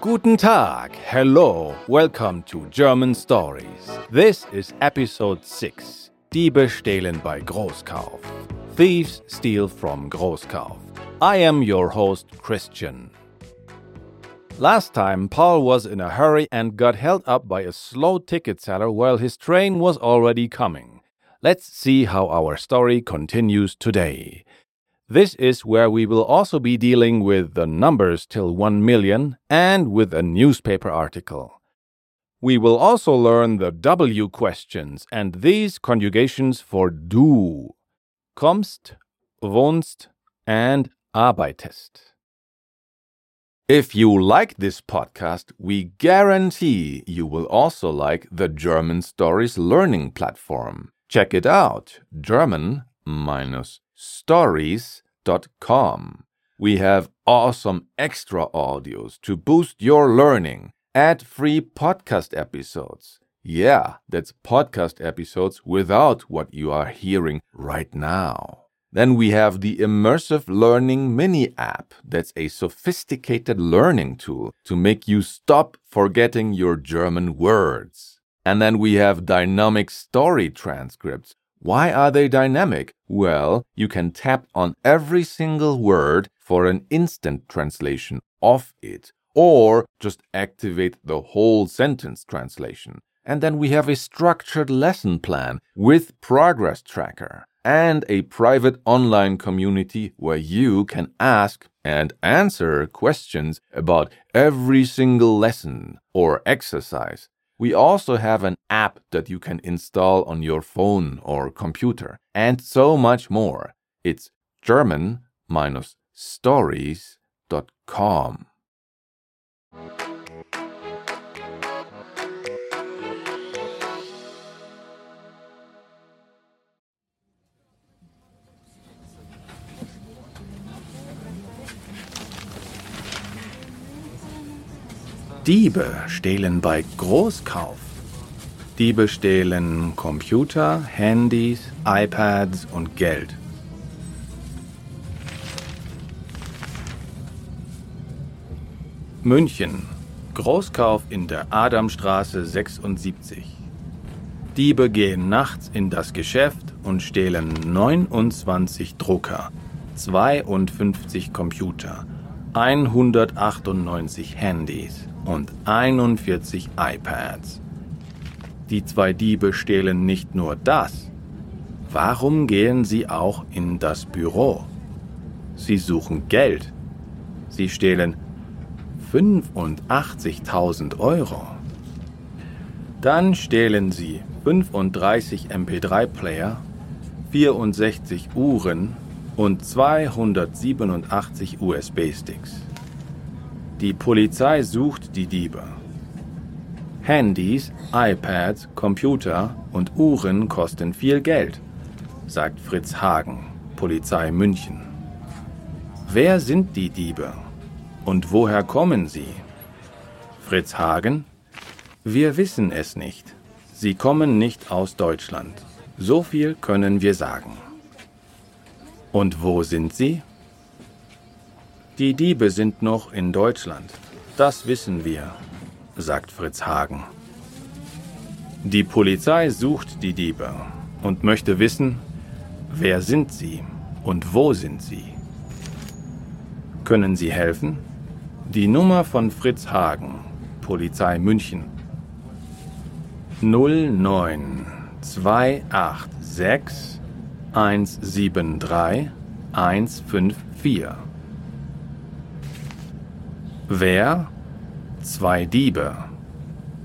Guten Tag, hello, welcome to German Stories. This is episode 6 Diebe stehlen bei Großkauf. Thieves steal from Großkauf. I am your host, Christian. Last time, Paul was in a hurry and got held up by a slow ticket seller while his train was already coming. Let's see how our story continues today. This is where we will also be dealing with the numbers till 1 million and with a newspaper article. We will also learn the W questions and these conjugations for du. Kommst, wohnst, and arbeitest. If you like this podcast, we guarantee you will also like the German Stories learning platform. Check it out German minus stories.com. We have awesome extra audios to boost your learning, ad free podcast episodes. Yeah, that's podcast episodes without what you are hearing right now. Then we have the Immersive Learning Mini app. That's a sophisticated learning tool to make you stop forgetting your German words. And then we have dynamic story transcripts why are they dynamic? Well, you can tap on every single word for an instant translation of it, or just activate the whole sentence translation. And then we have a structured lesson plan with progress tracker and a private online community where you can ask and answer questions about every single lesson or exercise we also have an app that you can install on your phone or computer, and so much more. It's German-stories.com. Diebe stehlen bei Großkauf. Diebe stehlen Computer, Handys, iPads und Geld. München. Großkauf in der Adamstraße 76. Diebe gehen nachts in das Geschäft und stehlen 29 Drucker, 52 Computer, 198 Handys und 41 iPads. Die zwei Diebe stehlen nicht nur das. Warum gehen sie auch in das Büro? Sie suchen Geld. Sie stehlen 85.000 Euro. Dann stehlen sie 35 MP3-Player, 64 Uhren und 287 USB-Sticks. Die Polizei sucht die Diebe. Handys, iPads, Computer und Uhren kosten viel Geld, sagt Fritz Hagen, Polizei München. Wer sind die Diebe und woher kommen sie? Fritz Hagen Wir wissen es nicht. Sie kommen nicht aus Deutschland. So viel können wir sagen. Und wo sind sie? Die Diebe sind noch in Deutschland. Das wissen wir, sagt Fritz Hagen. Die Polizei sucht die Diebe und möchte wissen, wer sind sie und wo sind sie? Können Sie helfen? Die Nummer von Fritz Hagen, Polizei München. 09286 173 154 Wer? Zwei Diebe.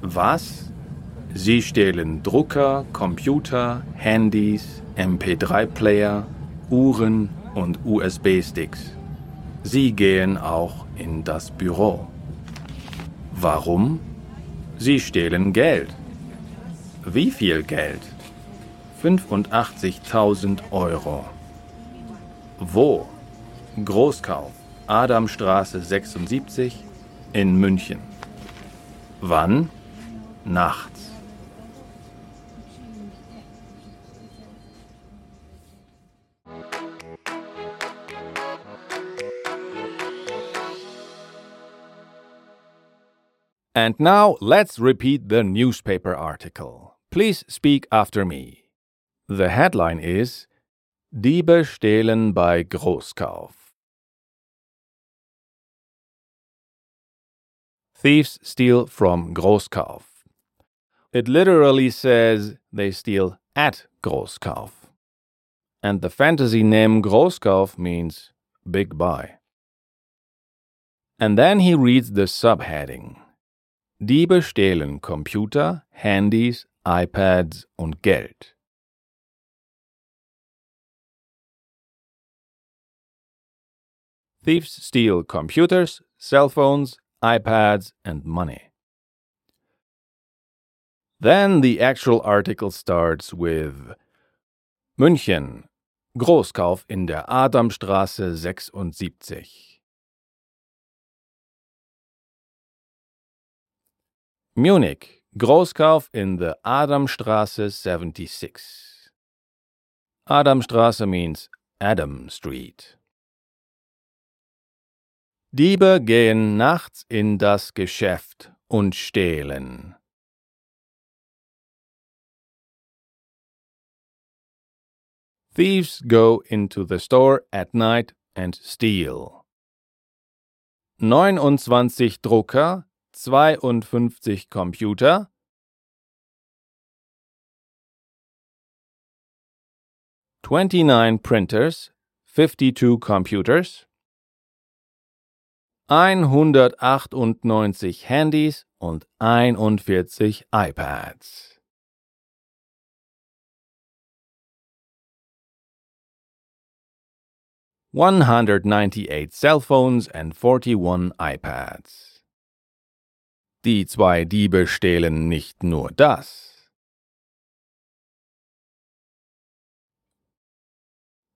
Was? Sie stehlen Drucker, Computer, Handys, MP3-Player, Uhren und USB-Sticks. Sie gehen auch in das Büro. Warum? Sie stehlen Geld. Wie viel Geld? 85.000 Euro. Wo? Großkauf. Adamstraße 76 in München. Wann? Nachts. And now let's repeat the newspaper article. Please speak after me. The headline is Diebe stehlen bei Großkauf. Thieves steal from Großkauf. It literally says they steal at Großkauf. And the fantasy name Großkauf means big buy. And then he reads the subheading Diebe stehlen Computer, Handys, iPads und Geld. Thieves steal computers, cell phones, iPads, and money. Then the actual article starts with München, Großkauf in der Adamstraße 76. Munich, Großkauf in the Adamstraße 76. Adamstraße means Adam Street. Diebe gehen nachts in das Geschäft und stehlen. Thieves go into the store at night and steal. 29 Drucker, 52 Computer, Twenty-nine printers, fifty-two computers, 198 Handys und 41 iPads. One hundred ninety-eight cell phones and forty-one iPads. Die zwei Diebe stehlen nicht nur das.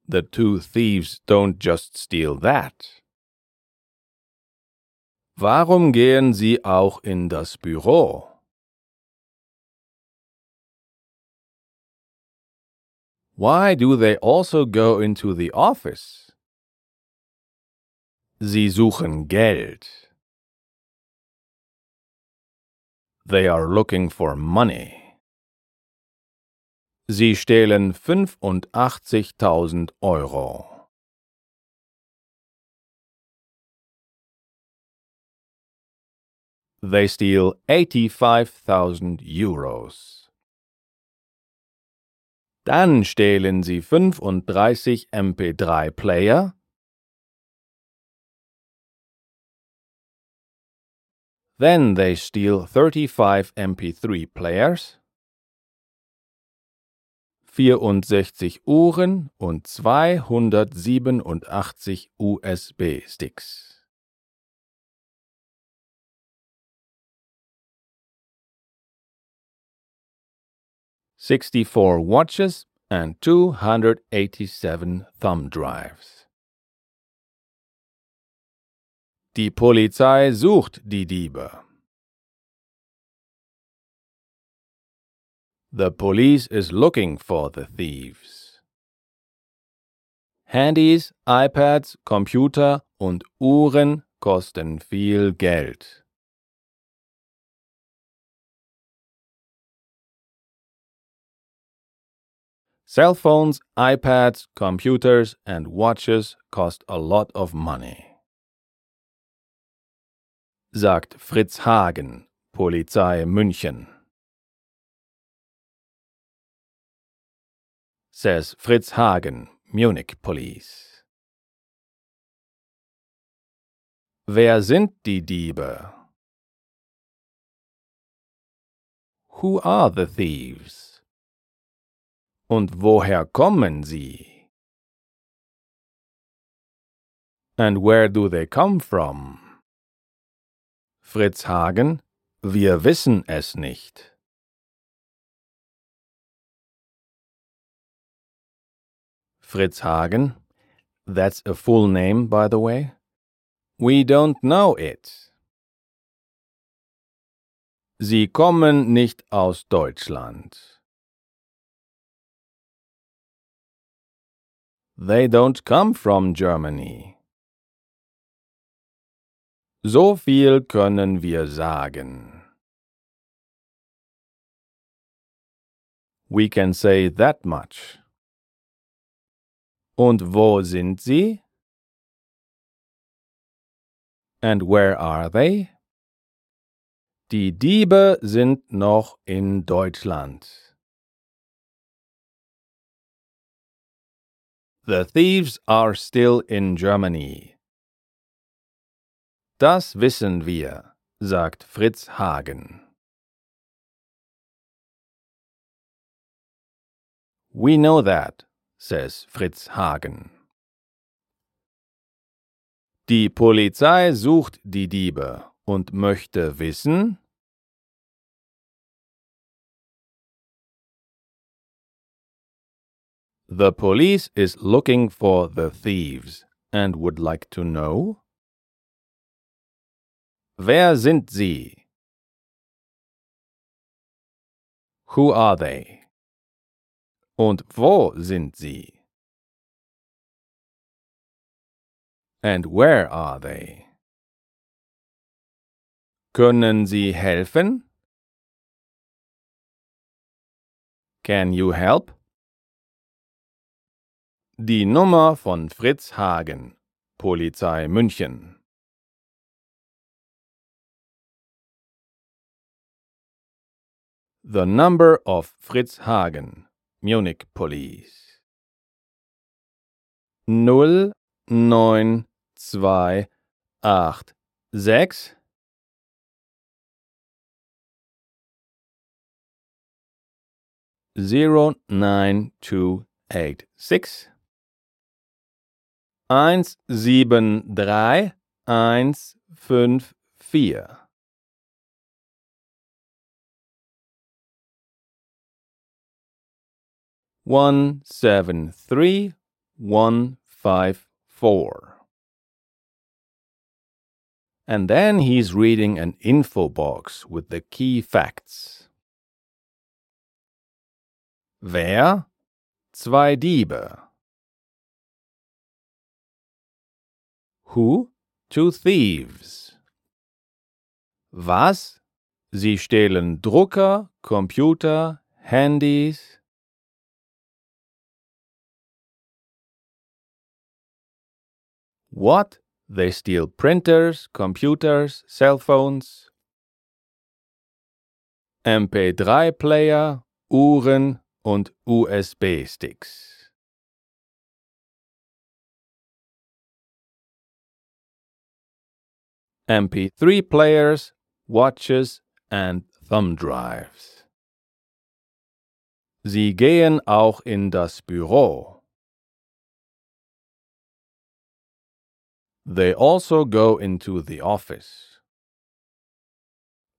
The two thieves don't just steal that. Warum gehen Sie auch in das Büro? Why do they also go into the office? Sie suchen Geld. They are looking for money. Sie stehlen 85.000 Euro. They steal 85.000 Euros. Dann stehlen sie 35 MP3-Player. Then they steal 35 MP3 players, 64 Uhren und 287 USB-Sticks. 64 watches, and 287 thumb drives. Die Polizei sucht die Diebe. The police is looking for the thieves. Handys, iPads, Computer und Uhren kosten viel Geld. Cell phones, iPads, computers, and watches cost a lot of money. Sagt Fritz Hagen, Polizei München. Says Fritz Hagen, Munich Police. Wer sind die Diebe? Who are the thieves? Und woher kommen sie? And where do they come from? Fritz Hagen, wir wissen es nicht. Fritz Hagen, that's a full name, by the way. We don't know it. Sie kommen nicht aus Deutschland. They don't come from Germany. So viel können wir sagen. We can say that much. Und wo sind sie? And where are they? Die Diebe sind noch in Deutschland. The thieves are still in Germany. Das wissen wir, sagt Fritz Hagen. We know that, says Fritz Hagen. Die Polizei sucht die Diebe und möchte wissen, The police is looking for the thieves and would like to know Wer sind sie? Who are they? Und wo sind sie? And where are they? Können Sie helfen? Can you help? Die Nummer von Fritz Hagen, Polizei München. The number of Fritz Hagen, Munich Police. 09286 09286 173 154. One seven three one five four. And then he's reading an info box with the key facts. Wer? Zwei Diebe. Who? Two thieves. Was? Sie stehlen Drucker, Computer, Handys. What? They steal printers, computers, cell phones. MP3-Player, Uhren und USB-Sticks. MP3 players, watches and thumb drives. Sie gehen auch in das Büro. They also go into the office.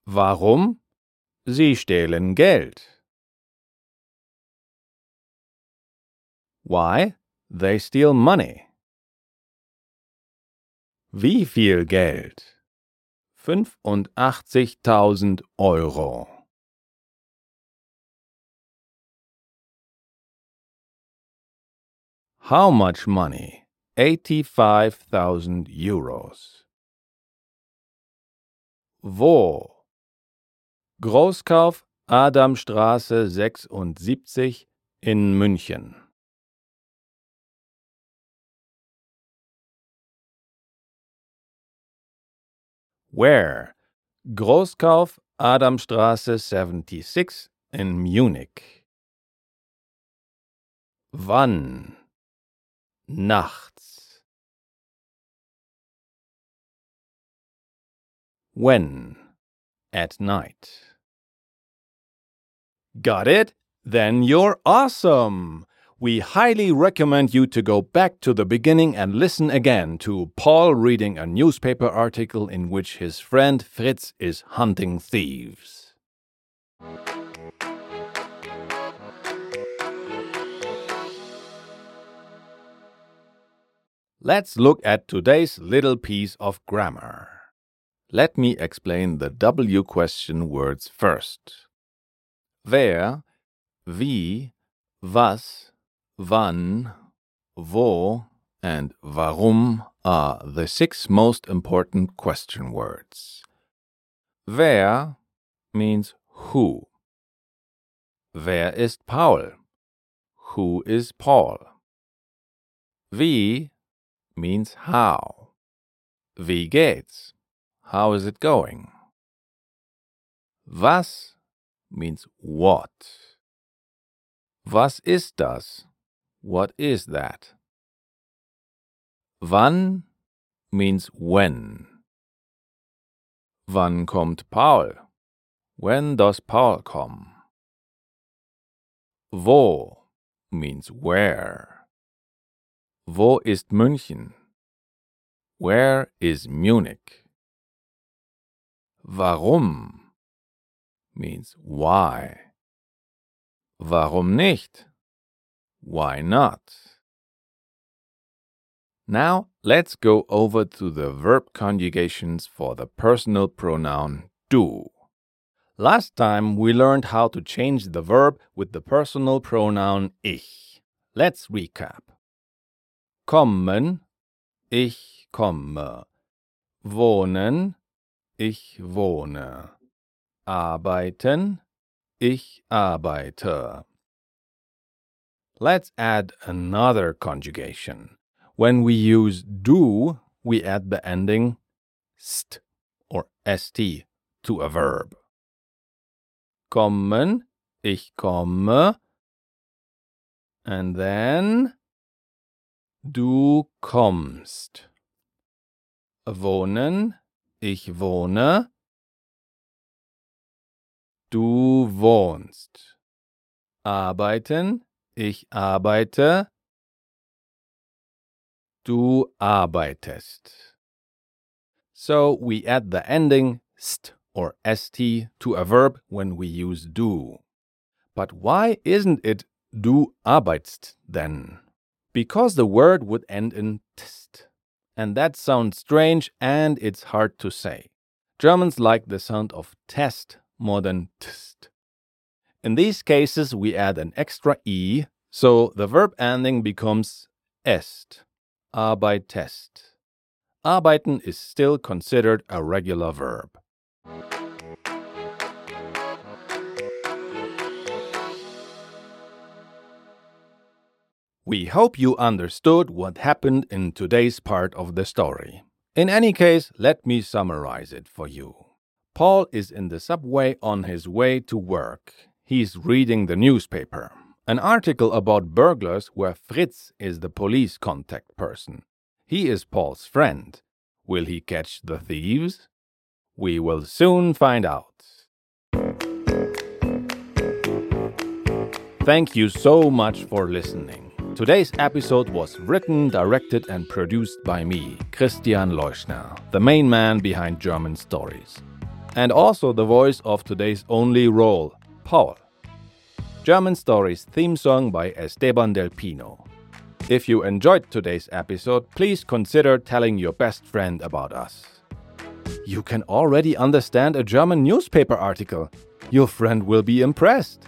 Warum? Sie stehlen Geld. Why? They steal money. Wie viel Geld? 85.000 Euro. How much money? 85.000 Euros. Wo? Großkauf Adamstraße 76 in München. Where? Großkauf Adamstraße 76 in Munich. Wann? Nachts. When? At night. Got it? Then you're awesome! We highly recommend you to go back to the beginning and listen again to Paul reading a newspaper article in which his friend Fritz is hunting thieves. Let's look at today's little piece of grammar. Let me explain the W question words first. Wer, wie, was, wann, wo, and warum are the six most important question words. Wer means who. Wer ist Paul? Who is Paul? Wie means how. Wie geht's? How is it going? Was means what. Was ist das? What is that? Wann means when. Wann kommt Paul? When does Paul come? Wo means where. Wo ist München? Where is Munich? Warum means why. Warum nicht? Why not? Now let's go over to the verb conjugations for the personal pronoun du. Last time we learned how to change the verb with the personal pronoun ich. Let's recap. Kommen, ich komme. Wohnen, ich wohne. Arbeiten, ich arbeite. Let's add another conjugation. When we use du, we add the ending st or st to a verb. Kommen, ich komme. And then du kommst. Wohnen, ich wohne. Du wohnst. Arbeiten, ich arbeite. Du arbeitest. So we add the ending st or st to a verb when we use du. But why isn't it du arbeitst then? Because the word would end in tst. And that sounds strange and it's hard to say. Germans like the sound of test more than tst. In these cases, we add an extra e, so the verb ending becomes est. Arbeitest. Arbeiten is still considered a regular verb. We hope you understood what happened in today's part of the story. In any case, let me summarize it for you. Paul is in the subway on his way to work. He's reading the newspaper, an article about burglars where Fritz is the police contact person. He is Paul's friend. Will he catch the thieves? We will soon find out. Thank you so much for listening. Today's episode was written, directed, and produced by me, Christian Leuschner, the main man behind German Stories, and also the voice of today's only role, Paul. German Stories theme song by Esteban del Pino. If you enjoyed today's episode, please consider telling your best friend about us. You can already understand a German newspaper article. Your friend will be impressed.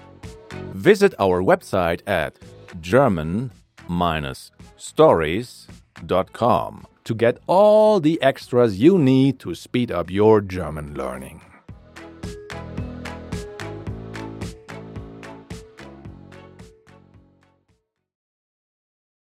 Visit our website at german-stories.com to get all the extras you need to speed up your German learning.